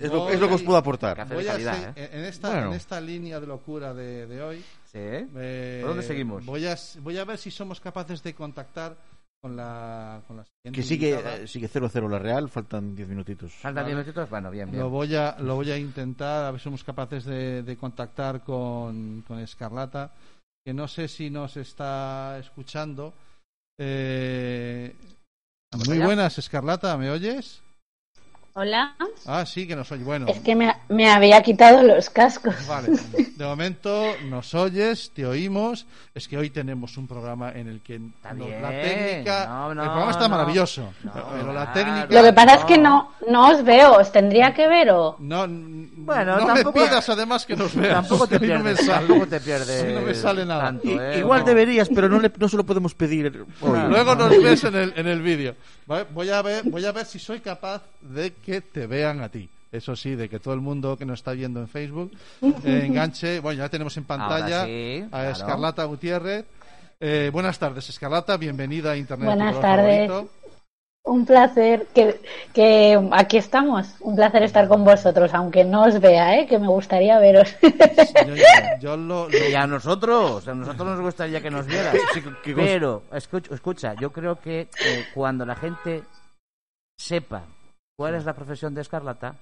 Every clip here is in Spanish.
Es lo, es lo que os puedo aportar. Café Voy de a calidad, se- ¿eh? en, esta, Bueno. en esta línea de locura de, de hoy. Sí, ¿eh? eh, ¿Por dónde seguimos? Voy a, voy a ver si somos capaces de contactar con la, con la siguiente Que sigue, eh, sigue 0-0 la Real, faltan 10 minutitos. ¿Faltan 10 minutitos? Bueno, bien, bien. Lo voy a, lo voy a intentar, a ver si somos capaces de, de contactar con, con Escarlata, que no sé si nos está escuchando. Eh, muy allá. buenas, Escarlata, ¿me oyes? Hola. Ah, sí, que nos oye. Bueno, Es que me, me había quitado los cascos. vale. De momento nos oyes, te oímos. Es que hoy tenemos un programa en el que Está nos- bien. la técnica. No, no, el programa está no. maravilloso, No, pero la técnica. Lo que pasa es que No. no, no os veo. ¿Os tendría que ver o...? No, Bueno, no me tampoco- pidas además que nos veas. Tampoco te A mí no me pierdes, sale. tampoco te pierdes. A mí no me sale nada. tanto, ¿eh? igual No. deberías, pero no, le, no se lo podemos pedir hoy. Luego nos ves en el, en el vídeo. Voy a ver, voy a ver si soy capaz de que te vean a ti. Eso sí, de que todo el mundo que nos está viendo en Facebook eh, enganche. Bueno, ya tenemos en pantalla a claro. Escarlata Gutiérrez. Eh, buenas tardes, Escarlata. Bienvenida a Internet. Buenas tardes. favorito. Un placer que, que aquí estamos. Un placer estar con vosotros, aunque no os vea, ¿eh? que me gustaría veros. Yo, yo- yo lo, lo- Y a nosotros, a nosotros nos gustaría que nos vieras. Pero, escucha, escucha, yo creo que eh, cuando la gente sepa cuál es la profesión de Escarlata,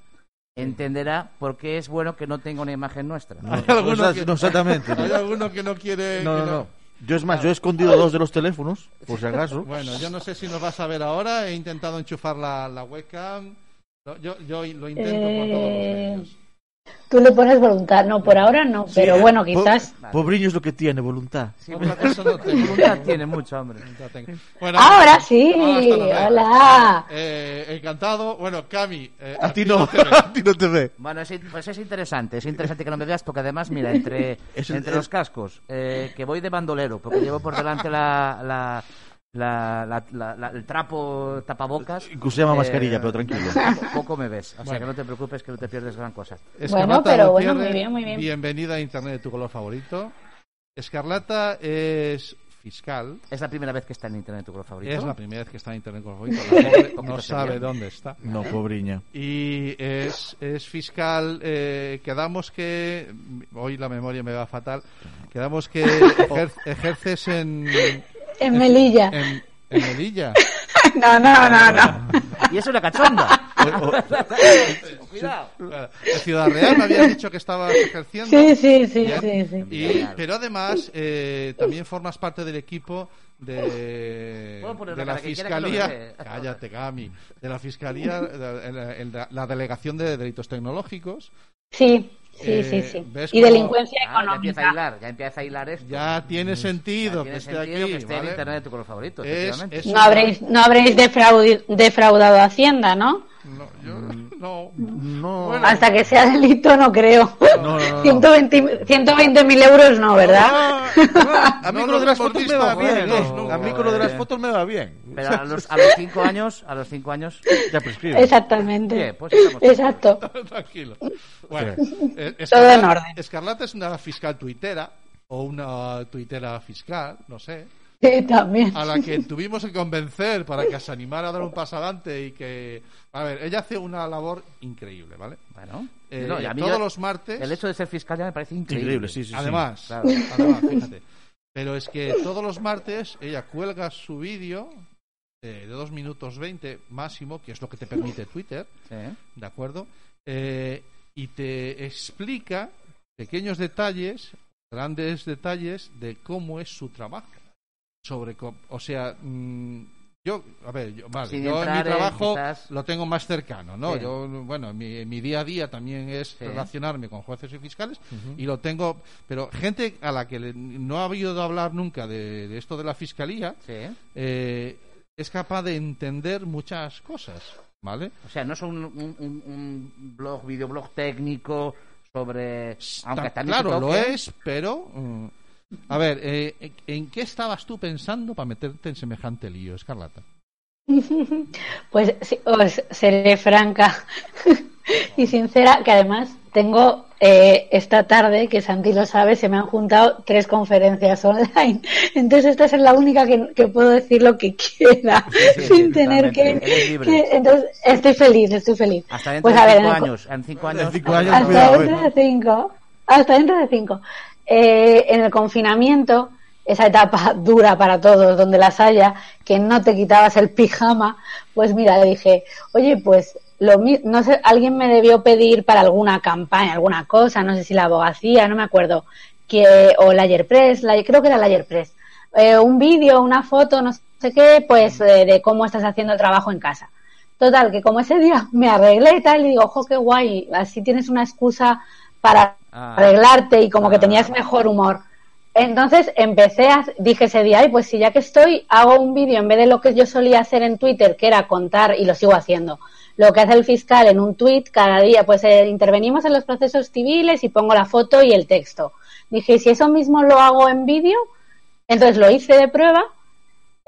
entenderá por qué es bueno que no tenga una imagen nuestra. Hay alguno No, que- no, exactamente. hay alguno que no quiere. No, que no, no. Yo es más, yo he escondido dos de los teléfonos, por si acaso. Bueno, yo no sé si nos vas a ver ahora. He intentado enchufar la, la webcam. Yo, yo lo intento por todos los Eh, medios. Tú le pones voluntad. No, por ahora no, pero Sí, bueno, po- quizás. Pobriño es lo que tiene, voluntad. Sí, no tengo. voluntad tiene mucho, hombre. Bueno, Ahora sí, hola. Eh, encantado. Bueno, Cami. eh, A ti no, te ve. a ti no te ve. Bueno, es, pues es interesante, es interesante que no me veas porque además, mira, entre, entre los cascos, eh, que voy de bandolero, porque llevo por delante la, la, la- la- la- la- el trapo tapabocas. Incluso se llama mascarilla, pero tranquilo. Poco, me ves, o sea Bueno. que no te preocupes que no te pierdes gran cosa. Escarlata pero bueno, muy bien, muy bien. Bienvenida a Internet de tu color favorito. Escarlata es fiscal. ¿Es la primera vez que está en internet tu color favorito? Es la primera vez que está en Internet de tu color favorito. La pobre no sabe dónde está. No, pobriña. Y es, es fiscal. Eh, quedamos que. Hoy la memoria me va fatal. Quedamos que ejer- ejerces en. En Melilla. En, en Melilla. No, no, no, no. Y es una cachonda. Cuidado. En Ciudad Real me habías dicho que estabas ejerciendo. Sí, sí, sí, sí, sí. Y, pero además eh, también formas parte del equipo de, de la fiscalía. Cállate, Cami. De la fiscalía, de- la- la delegación de delitos tecnológicos. Sí, sí, Eh, sí, sí. ¿ves Y cómo- delincuencia Ah, ya empieza a económica. hilar, ya empieza a hilar esto. Ya tiene sentido Ya que tiene esté sentido aquí. que esté en ¿vale? internet tu color favorito, Es- efectivamente. es- No habréis, no habréis defraudi- defraudado a Hacienda, ¿no? No, yo no. No. Bueno. Hasta que sea delito, no creo. No, no, no. 120 120.000 euros no, ¿verdad? Ah, A mí con lo de las fotos me va bien. ¿eh? A mí con lo de las fotos me va bien. Pero a los, a los cinco años, a los cinco años, Ya prescribe. Exactamente. Bien, pues Exacto. Tranquilo. Bueno, eh, Todo en orden. Escarlata es una fiscal tuitera o una tuitera fiscal, no sé, Sí, también. a la que tuvimos que convencer para que se animara a dar un paso adelante y que... A ver, ella hace una labor increíble, ¿vale? Bueno, Eh, no, y a mí todos yo- los martes... el hecho de ser fiscal ya me parece increíble. Increíble, sí, sí. sí. Además, Claro. además, fíjate. Pero es que todos los martes ella cuelga su vídeo eh, de 2 minutos 20 máximo, que es lo que te permite Twitter, Sí. ¿de acuerdo? Eh, y te explica pequeños detalles, grandes detalles de cómo es su trabajo. Sobre, o sea, mm, yo, a ver, yo, vale, Sin yo en mi trabajo quizás- lo tengo más cercano, ¿no? Sí. Yo, bueno, mi, mi día a día también es Sí. relacionarme con jueces y fiscales y lo tengo, pero gente a la que le- no ha oído hablar nunca de, de esto de la fiscalía Sí. eh, es capaz de entender muchas cosas, ¿vale? O sea, no es un, un, un- blog, videoblog técnico sobre... Aunque también se claro, lo es, pero... mm, a ver, eh, ¿en- ¿en qué estabas tú pensando para meterte en semejante lío, Escarlata? Pues sí, os seré franca y sincera, que además tengo eh, esta tarde, que Santi lo sabe, se me han juntado tres conferencias online. Entonces esta es la única que, que puedo decir lo que quiera Sí, sí, sin sí, tener que, Entonces estoy feliz, estoy feliz. Hasta dentro Pues de a ver, cinco en el co- años. En cinco años. cinco años, hasta dentro de cinco. Hasta dentro de cinco. Eh, en el confinamiento, esa etapa dura para todos, donde las haya, que no te quitabas el pijama, pues mira, le dije, oye, pues lo no sé, alguien me debió pedir para alguna campaña, alguna cosa, no sé si la abogacía, no me acuerdo, que, o la Press, la, creo que era la Press, eh, un vídeo, una foto, no sé qué, pues eh, de cómo estás haciendo el trabajo en casa. Total, que como ese día me arreglé y tal, y digo, ojo, qué guay, así tienes una excusa para Ah. arreglarte y como que Ah. tenías mejor humor. Entonces empecé a, dije ese día, ay, pues si ya que estoy, hago un vídeo en vez de lo que yo solía hacer en Twitter, que era contar, y lo sigo haciendo, lo que hace el fiscal en un tweet cada día, pues eh, intervenimos en los procesos civiles y pongo la foto y el texto. Dije, ¿y si eso mismo lo hago en vídeo, entonces lo hice de prueba,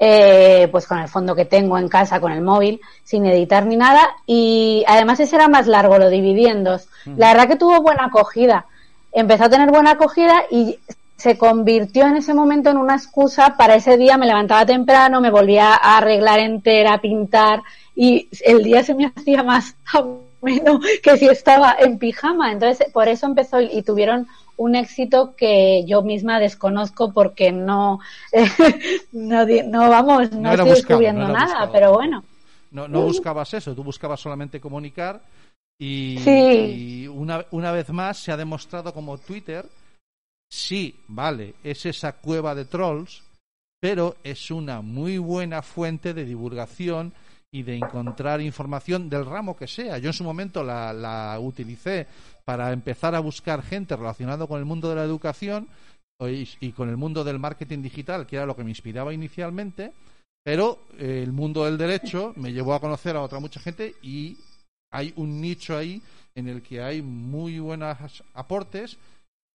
eh, pues con el fondo que tengo en casa, con el móvil, sin editar ni nada, y además ese era más largo, lo dividí en dos. La verdad que tuvo buena acogida. Empezó a tener buena acogida y se convirtió en ese momento en una excusa para ese día, me levantaba temprano, me volvía a arreglar entera, a pintar, y el día se me hacía más ameno que si estaba en pijama. Entonces, por eso empezó y, y tuvieron un éxito que yo misma desconozco porque no, no, vamos, no, estoy buscado, descubriendo no nada, buscado. pero bueno. No, no buscabas eso, tú buscabas solamente comunicar y, Sí. y una, una vez más se ha demostrado como Twitter, sí, vale, es esa cueva de trolls, pero es una muy buena fuente de divulgación y de encontrar información del ramo que sea. Yo en su momento la, la utilicé para empezar a buscar gente relacionada con el mundo de la educación y, y con el mundo del marketing digital, que era lo que me inspiraba inicialmente, pero eh, el mundo del derecho me llevó a conocer a otra mucha gente y hay un nicho ahí en el que hay muy buenos aportes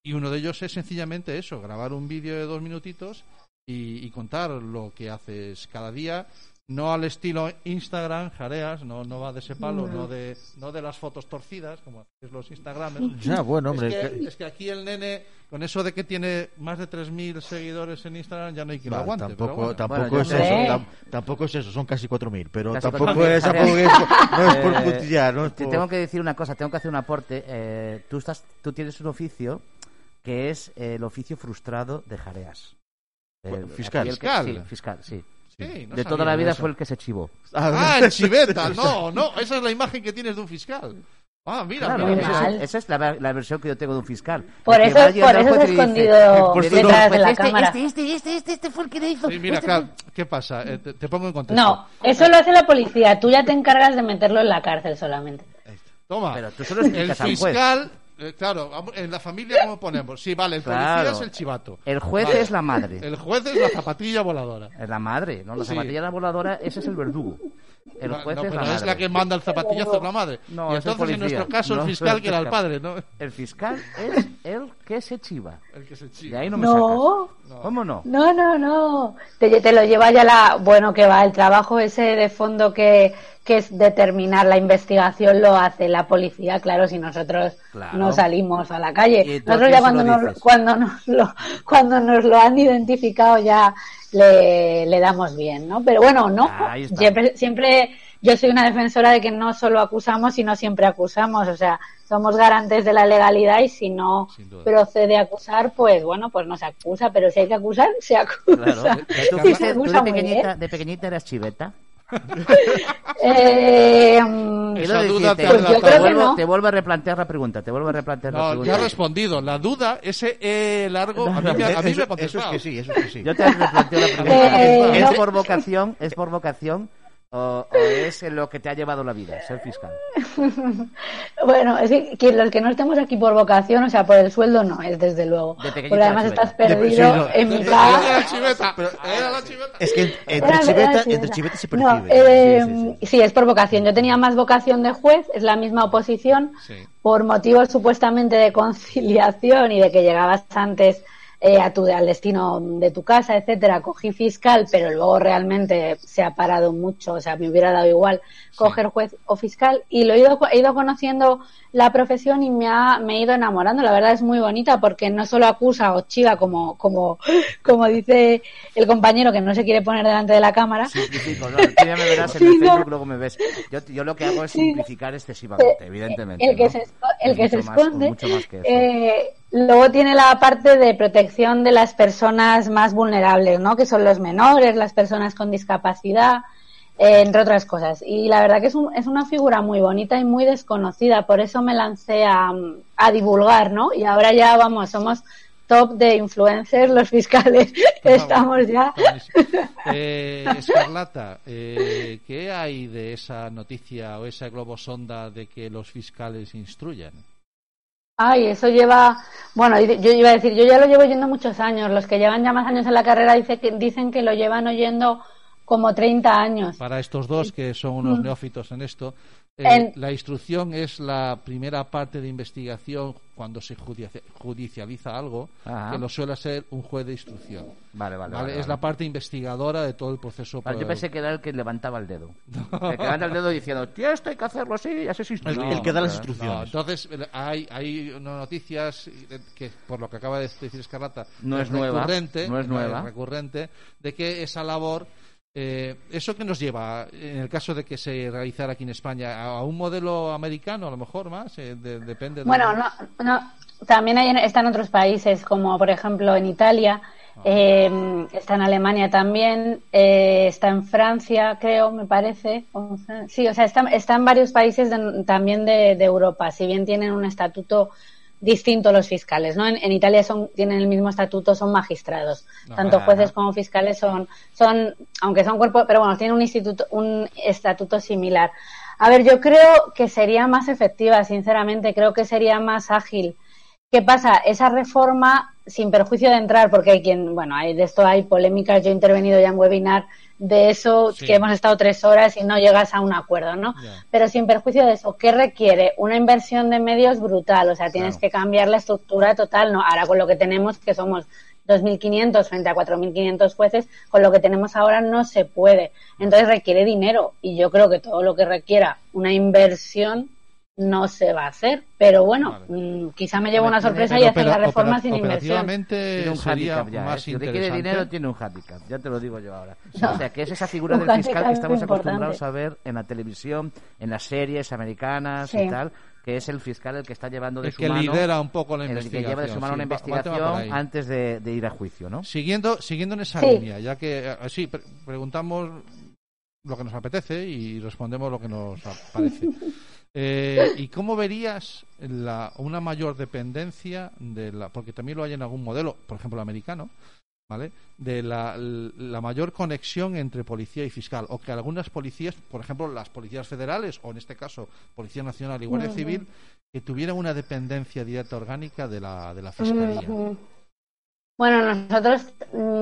y uno de ellos es sencillamente eso, grabar un vídeo de dos minutitos y, y contar lo que haces cada día, no al estilo Instagram, jareas, no, no va de ese palo, no de, no de las fotos torcidas, como hacen los Instagramers. Ya, bueno, hombre. es, que, que- es que aquí el nene, con eso de que tiene más de 3.000 seguidores en Instagram, ya no hay quien lo Vale, aguante. pero tampoco, bueno. tampoco Bueno, es eso, tam- tampoco es eso, son casi 4.000, pero Casi tampoco 4.000, es, tampoco es, no es por Eh, putillar, no es te tengo que decir una cosa, tengo que hacer un aporte. Eh, tú, estás, tú tienes un oficio que es eh, el oficio frustrado de Jareas. El- fiscal. aquí el que- Fiscal. sí, fiscal, sí. Sí, no de toda la vida eso. fue el que se chivó. Ah, el chiveta, no, no, esa es la imagen que tienes de un fiscal. Ah, mira, Claro, mira, esa, mira. es, esa es la, la versión que yo tengo de un fiscal. Por eso- por eso se ha escondido dice, detrás de "Pues la este, cámara". Este, este, este, este, este fue el que le hizo. Sí, mira, este fue- ¿qué pasa? Eh, te, te pongo en contexto. No, eso lo hace la policía. Tú ya te encargas de meterlo en la cárcel solamente. Toma. Pero tú el fiscal, eh, claro, en la familia, ¿cómo ponemos? Sí, vale, el policía Claro. es el chivato. El juez Vale. es la madre. El juez es la zapatilla voladora. Es la madre, ¿no? La Sí. zapatilla la voladora, ese es el verdugo. El No, juez no, es pero la es la que manda el zapatillazo, es la madre. No, y entonces, en nuestro caso, No, el fiscal, que era el padre, ¿no? El fiscal es el que se chiva. El que se Y chiva. ahí no me No. sacas. ¿Cómo no? No, no, no. Te, te lo lleva ya la. Bueno, que va, el trabajo ese de fondo que, que es determinar la investigación lo hace la policía, claro, si nosotros Claro. no salimos a la calle. Nosotros ya cuando lo nos, cuando, nos lo, cuando nos lo han identificado ya le, le damos bien, ¿no? Pero bueno, no. Está. Siempre, siempre yo soy una defensora de que no solo acusamos, sino siempre acusamos. O sea, somos garantes de la legalidad y si no procede a acusar, pues bueno, pues no se acusa. Pero si hay que acusar, se acusa. Claro. ¿Tú, Y fuiste- se tú acusa de, pequeñita, de pequeñita eras chiveta? Eh, Esa duda te Pues yo te, creo que vuelvo, no. te vuelvo a replantear la pregunta. Te vuelvo a replantear la No, pregunta. ya he respondido. La duda, ese E largo, a mí me, a mí me ha eso, eso es que sí, eso es que sí. Yo te replanteo la pregunta. Eh, ¿Es no. por vocación? ¿Es por vocación? O, o es en lo que te ha llevado la vida, ser fiscal? bueno, es que, que los que no estemos aquí por vocación, o sea, por el sueldo no es, desde luego. De Porque además estás De- perdido en Era mitad. la chiveta. Era la chiveta. Es que entre Era- era chiveta, entre chiveta se No, percibe. eh, Sí, sí, sí. sí, es por vocación. Yo tenía más vocación de juez, es la misma oposición, Sí. por motivos supuestamente de conciliación y de que llegabas antes eh, a tu, al destino de tu casa, etcétera. Cogí fiscal, pero luego realmente se ha parado mucho, o sea, me hubiera dado igual coger juez o fiscal y lo he ido, he ido conociendo la profesión y me, ha, me he ido enamorando. La verdad es muy bonita porque no solo acusa o chiva como, como, como dice el compañero que no se quiere poner delante de la cámara. Simplifico, no, tú ya me verás en el Facebook, luego me ves. Yo, yo lo que hago es simplificar excesivamente, evidentemente. El que ¿no? se, el que se más- esconde. mucho más que eso. eh, luego tiene la parte de protección de las personas más vulnerables, ¿no? Que son los menores, las personas con discapacidad, eh, entre otras cosas. Y la verdad que es, un- es una figura muy bonita y muy desconocida, por eso me lancé a, a divulgar, ¿no? Y ahora ya vamos, somos top de influencers los fiscales. Estamos ya. Eh, Escarlata, eh, ¿qué hay de esa noticia o esa globosonda de que los fiscales instruyan? Ay, eso lleva, bueno, yo iba a decir, yo ya lo llevo oyendo muchos años. Los que llevan ya más años en la carrera dice que, dicen que lo llevan oyendo como 30 años. Para estos dos que son unos neófitos en esto, eh. En- la instrucción es la primera parte de investigación cuando se judicia- judicializa algo, Ajá. que lo suele ser un juez de instrucción. Vale, vale, ¿vale? vale, Es vale. la parte investigadora de todo el proceso. Vale, yo pensé que era el que levantaba el dedo. El que levanta el dedo diciendo, tío, esto hay que hacerlo así, ya se El, instruye. el que da las No, instrucciones. entonces eh, hay, hay noticias eh, que, por lo que acaba de decir Escarlata, No es nueva, recurrente, no es nueva. recurrente, de que esa labor, eh, eso que nos lleva, en el caso de que se realizara aquí en España, a, un modelo americano, a lo mejor más, eh, de- depende. de- Bueno, no, no, también hay, en- está en otros países, como por ejemplo en Italia, eh, está en Alemania también, eh, está en Francia, creo, me parece. o sea, Sí, o sea, está, está en varios países de- también de, de Europa, si bien tienen un estatuto distinto los fiscales, ¿no? En, en Italia son, tienen el mismo estatuto, son magistrados. Tanto jueces como fiscales son, son, aunque son cuerpos, pero bueno, tienen un instituto, un estatuto similar. A ver, yo creo que sería más efectiva, sinceramente, creo que sería más ágil. ¿Qué pasa? Esa reforma, sin perjuicio de entrar, porque hay quien, bueno, hay, de esto hay polémicas, yo he intervenido ya en webinar de eso, Sí. que hemos estado tres horas y no llegas a un acuerdo, ¿no? Pero sin perjuicio de eso, ¿qué requiere? Una inversión de medios brutal, o sea, tienes Claro. que cambiar la estructura total, ¿no? Ahora con lo que tenemos, que somos 2.500 frente a 4.500 jueces, con lo que tenemos ahora no se puede. Entonces requiere dinero y yo creo que todo lo que requiera una inversión no se va a hacer. Pero bueno, Vale. mm, quizá me llevo una sorpresa Pero y hacer la reforma sin inversión. Tiene un handicap ya, más ¿eh? Si interesante. dinero, tiene un handicap. Ya te lo digo yo ahora. No. O sea, que es esa figura del fiscal que estamos acostumbrados a ver en la televisión, en las series americanas y tal, que es el fiscal el que está llevando de El su que mano... lidera un poco la el que investigación. lleva de su mano sí, una va- va investigación antes de, de ir a juicio, ¿no? Siguiendo, siguiendo en esa Sí. línea, ya que eh, sí, pre- preguntamos lo que nos apetece y respondemos lo que nos parece. Eh, ¿Y cómo verías la, una mayor dependencia de la, porque también lo hay en algún modelo, por ejemplo el americano, ¿vale? De la, la mayor conexión entre policía y fiscal, o que algunas policías, por ejemplo las policías federales, o en este caso Policía Nacional y Guardia. Civil, que tuvieran una dependencia directa orgánica de la, de la fiscalía. Bueno, nosotros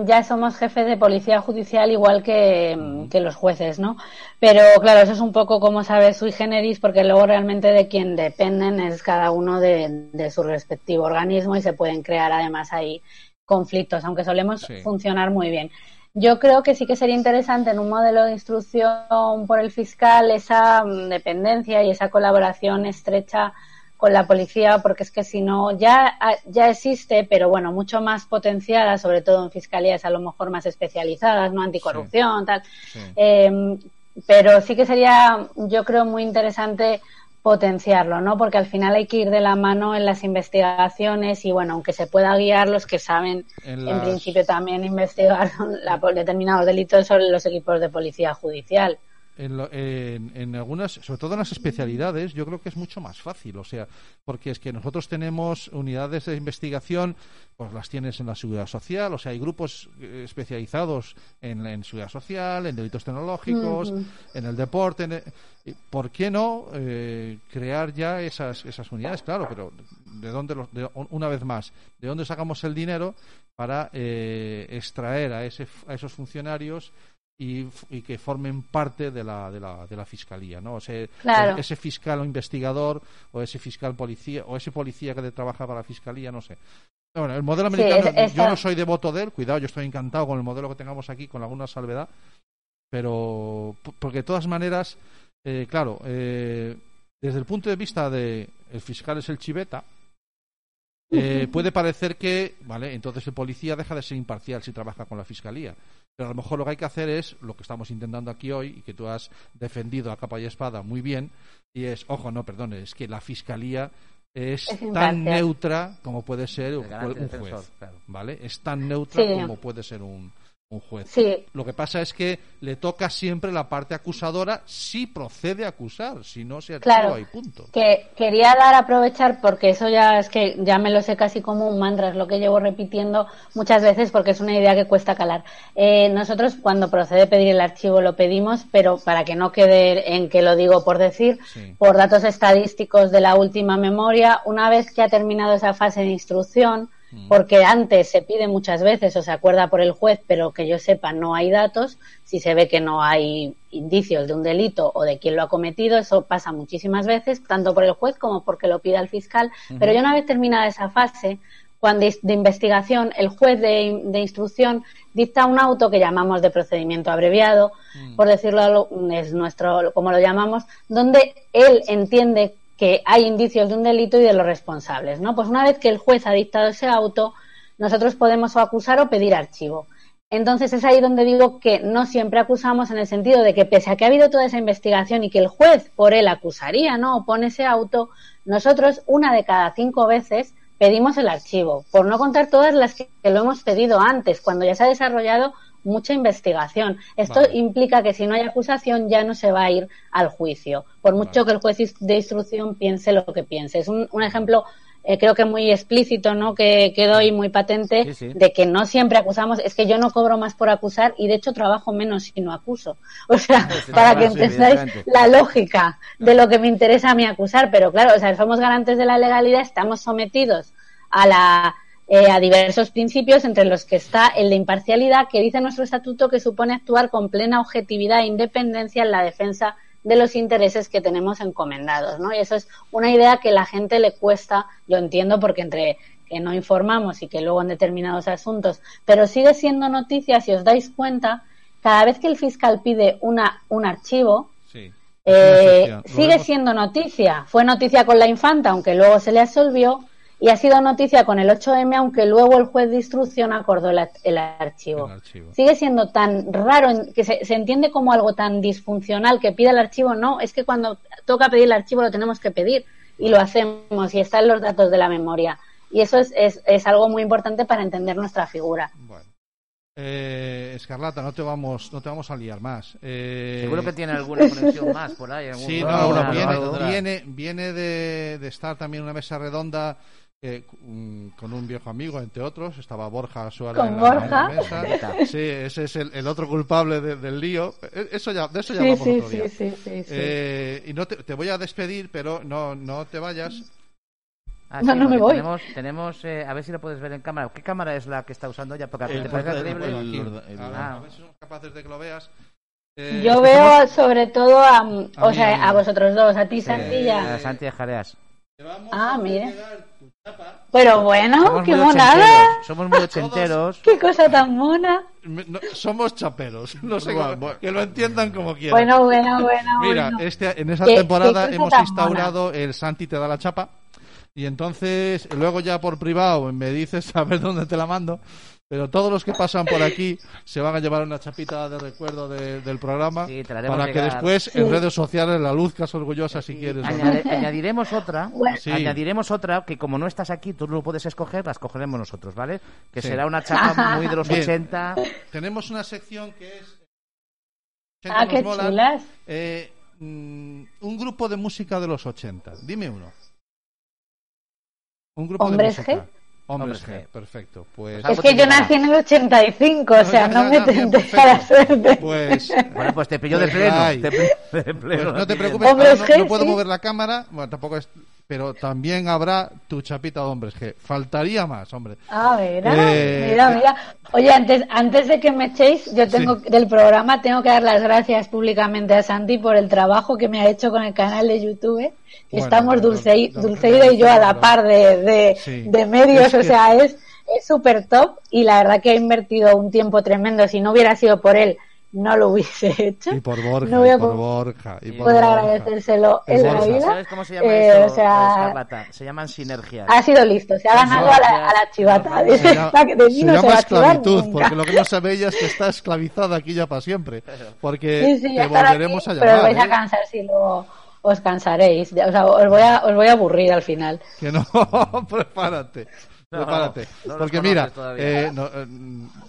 ya somos jefes de policía judicial igual que, que los jueces, ¿no? Pero claro, eso es un poco como sabes sui generis porque luego realmente de quien dependen es cada uno de, de su respectivo organismo y se pueden crear además ahí conflictos, aunque solemos Sí. funcionar muy bien. Yo creo que sí que sería interesante en un modelo de instrucción por el fiscal esa mm, dependencia y esa colaboración estrecha con la policía, porque es que si no, ya, ya existe, pero bueno, mucho más potenciada, sobre todo en fiscalías a lo mejor más especializadas, no anticorrupción, tal. Sí. Eh, pero sí que sería, yo creo, muy interesante potenciarlo, ¿no? Porque al final hay que ir de la mano en las investigaciones y bueno, aunque se pueda guiar los que saben En principio también investigar la- determinados delitos sobre los equipos de policía judicial. En, lo- en- en algunas, sobre todo en las especialidades, yo creo que es mucho más fácil, o sea, porque es que nosotros tenemos unidades de investigación, pues las tienes en la seguridad social, o sea, hay grupos eh, especializados en, en seguridad social, en delitos tecnológicos, en el deporte. en ¿Por qué no eh, crear ya esas, esas unidades? Claro, pero ¿de dónde, los- de- una vez más, de dónde sacamos el dinero para eh, extraer a, ese, a esos funcionarios y, que formen parte de la, de la, de la fiscalía, ¿no? O sea, Claro. ese fiscal o investigador o ese fiscal policía o ese policía que trabaja para la fiscalía, no sé. Bueno, el modelo Sí, americano, es- yo no soy devoto de él, cuidado, yo estoy encantado con el modelo que tengamos aquí, con alguna salvedad, pero porque de todas maneras, eh, claro, eh, desde el punto de vista de el fiscal es el chiveta, eh, puede parecer que, vale, entonces el policía deja de ser imparcial si trabaja con la fiscalía. Pero a lo mejor lo que hay que hacer es lo que estamos intentando aquí hoy y que tú has defendido a capa y espada muy bien, y es, ojo, no, perdone, es que la fiscalía es, Es tan neutra como puede ser un, defensor, juez, claro. ¿vale? Es tan neutra Sí. como puede ser un, un juez. Sí, Lo que pasa es que le toca siempre la parte acusadora si procede a acusar, si no se archiva Claro. y punto. que quería dar a aprovechar porque eso ya es que ya me lo sé casi como un mantra, es lo que llevo repitiendo muchas veces porque es una idea que cuesta calar. Eh, nosotros cuando procede pedir el archivo lo pedimos, pero para que no quede en que lo digo por decir, Sí. por datos estadísticos de la última memoria, una vez que ha terminado esa fase de instrucción, porque antes se pide muchas veces o se acuerda por el juez, pero que yo sepa no hay datos, si se ve que no hay indicios de un delito o de quién lo ha cometido, eso pasa muchísimas veces, tanto por el juez como porque lo pida el fiscal, pero ya una vez terminada esa fase, cuando de investigación, el juez de, de instrucción dicta un auto que llamamos de procedimiento abreviado, por decirlo, es nuestro, como lo llamamos, donde él entiende que hay indicios de un delito y de los responsables, ¿no? Pues una vez que el juez ha dictado ese auto, nosotros podemos o acusar o pedir archivo. Entonces es ahí donde digo que no siempre acusamos en el sentido de que pese a que ha habido toda esa investigación y que el juez por él acusaría, ¿no? O pone ese auto, nosotros una de cada cinco veces pedimos el archivo, por no contar todas las que, lo hemos pedido antes, cuando ya se ha desarrollado mucha investigación. Esto Vale. implica que si no hay acusación ya no se va a ir al juicio, por mucho Vale. que el juez de instrucción piense lo que piense. Es un, un ejemplo eh, creo que muy explícito, ¿no? Que, que doy muy patente Sí, sí. de que no siempre acusamos. Es que yo no cobro más por acusar y de hecho trabajo menos si no acuso. O sea, sí, para que entendáis la lógica de lo que me interesa a mí acusar. Pero claro, o sea, somos garantes de la legalidad, estamos sometidos a la eh, a diversos principios, entre los que está el de imparcialidad, que dice nuestro estatuto que supone actuar con plena objetividad e independencia en la defensa de los intereses que tenemos encomendados, ¿no? Y eso es una idea que la gente le cuesta, yo entiendo, porque entre que no informamos y que luego en determinados asuntos, pero sigue siendo noticia, si os dais cuenta, cada vez que el fiscal pide una, un archivo, Sí. Eh. Lo sigue siendo noticia. Fue noticia con la infanta, aunque luego se le absolvió, y ha sido noticia con el 8M, aunque luego el juez de instrucción acordó el, ar- el archivo. El archivo. Sigue siendo tan raro, que se, se entiende como algo tan disfuncional que pida el archivo. No, es que cuando toca pedir el archivo lo tenemos que pedir y lo hacemos y están los datos de la memoria. Y eso es, es, es algo muy importante para entender nuestra figura. Bueno. Eh, Escarlata, no te vamos, no te vamos a liar más. Eh, Seguro que tiene alguna conexión más por ahí. algún- Sí, No, no, no, viene, viene, viene de, de estar también en una mesa redonda eh, con un viejo amigo, entre otros. Estaba Borja Suárez ¿Con en la, en Borja? la mesa. Sí, ese es el, el otro culpable de- del lío. Eh, Eso ya, de eso ya Sí, hablamos sí, otro día. sí, sí, sí, sí. Eh, y no te, te voy a despedir, pero no, no te vayas. Ah, No, sí, no me voy. Tenemos, tenemos eh, a ver si lo puedes ver en cámara. ¿Qué cámara es la que está usando ella? Porque El te parece portátil, creíble. el- Aquí. el- A ver, Ah. a ver si somos capaces de que lo veas. Eh, Yo veo sobre todo a, A o mí, sea, a mí. a vosotros dos, a ti, Sí, Santilla. a Santi Jareas. te vamos Ah, a mira. Pero bueno, Somos qué monada. Somos muy ochenteros. Qué cosa tan mona. No, somos chaperos. No sé Bueno, cómo- bueno. que lo entiendan como quieran. Bueno, bueno, bueno. Mira, bueno. este, en esa temporada hemos instaurado el Santi te da la chapa. Y entonces, luego ya por privado me dices a ver dónde te la mando. Pero todos los que pasan por aquí se van a llevar una chapita de recuerdo de- del programa. Sí, te la haremos para que después en redes sociales la luzcas orgullosa si quieres. añadiremos otra, añadiremos otra que como no estás aquí, tú no lo puedes escoger, la escogeremos nosotros, ¿vale? Que Sí. será una chapa muy de los Bien. 80. Tenemos una sección que es. 80 Ah, qué molan. chulas. Eh, mm, un grupo de música de los 80. Dime uno. Un grupo Hombres de música. G. Hombres, Hombres G. G. Perfecto. Pues, Pues Es que yo nací en el 85, o sea, no ya, me a la suerte. pues, Bueno, pues te pilló de Pues pleno. te pilló de pues pleno. no te preocupes. Hombres ahora no, G, no puedo sí. mover la cámara. Bueno, tampoco es. Pero también habrá tu chapita de hombres G. Faltaría más, hombre. Ah, mira, Eh, mira, mira. Oye, antes, antes de que me echéis, yo tengo Sí. del programa tengo que dar las gracias públicamente a Santi por el trabajo que me ha hecho con el canal de YouTube. Bueno, Estamos Dulce, Dulceida y yo a la par de, de, Sí. de medios, Es o que- sea, es es súper top y la verdad que ha invertido un tiempo tremendo. Si no hubiera sido por él, no lo hubiese hecho. Y por Borja, No voy a y por po- Borja, y por Poder Borja. agradecérselo en la vida. ¿Sabes cómo se llama Eh, eso, o sea, Escarlata? Se llaman sinergias. ha sido listo, se ha ganado a la, a la chivata. Se Se llama, De mí se no llama a chivar esclavitud, nunca. porque lo que no sabe ella es que está esclavizada aquí ya para siempre. Porque Sí, sí, te volveremos aquí, a Pero os llamar. vais a ¿eh? cansar si luego os cansaréis. O sea, os voy a, os voy a aburrir al final. Que no, prepárate. No, prepárate. no Porque mira, eh, no, eh,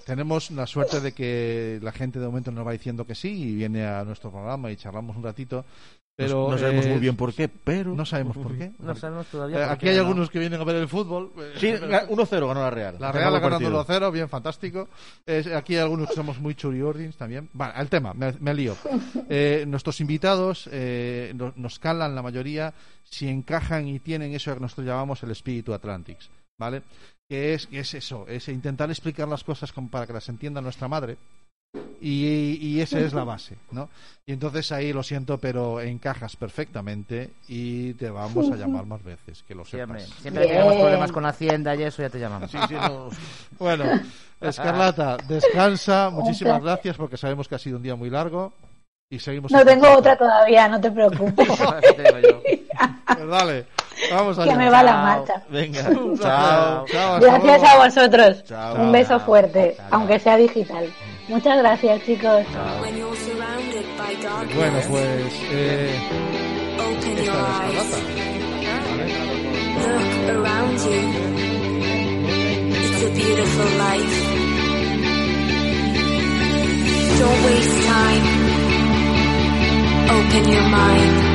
tenemos la suerte de que la gente de momento nos va diciendo que sí y viene a nuestro programa y charlamos un ratito. Pero no sabemos eh, muy bien por qué, pero. No sabemos por qué. No sabemos todavía. Eh, por aquí qué, hay ¿no? algunos que vienen a ver el fútbol. eh, Sí, pero- 1-0 ganó la Real. La Real ha el ganado partido. 1-0, bien fantástico. Es- aquí hay algunos que somos muy churiordins también. Vale, al tema, me, me lío. Eh, nuestros invitados eh, no- nos calan la mayoría si encajan y tienen eso que nosotros llamamos el espíritu Atlantics, ¿vale? Que es, que es eso, es intentar explicar las cosas como para que las entienda nuestra madre. Y, y esa es la base, ¿no? Y entonces ahí lo siento, pero encajas perfectamente y te vamos a llamar más veces, que lo sepas. Siempre que Bien. tengamos problemas con la hacienda y eso ya te llamamos. Sí, sí, no. Bueno, Escarlata, descansa. Muchísimas gracias porque sabemos que ha sido un día muy largo y seguimos. No en tengo contacto. otra todavía, no te preocupes. Pues dale, vamos allá. que me va la marcha. Venga, Chao, Gracias a vosotros. Chao. Un beso fuerte, Chao. aunque sea digital. Muchas gracias, chicos. Bueno, pues eh, esta es. Don't waste time. Open your mind.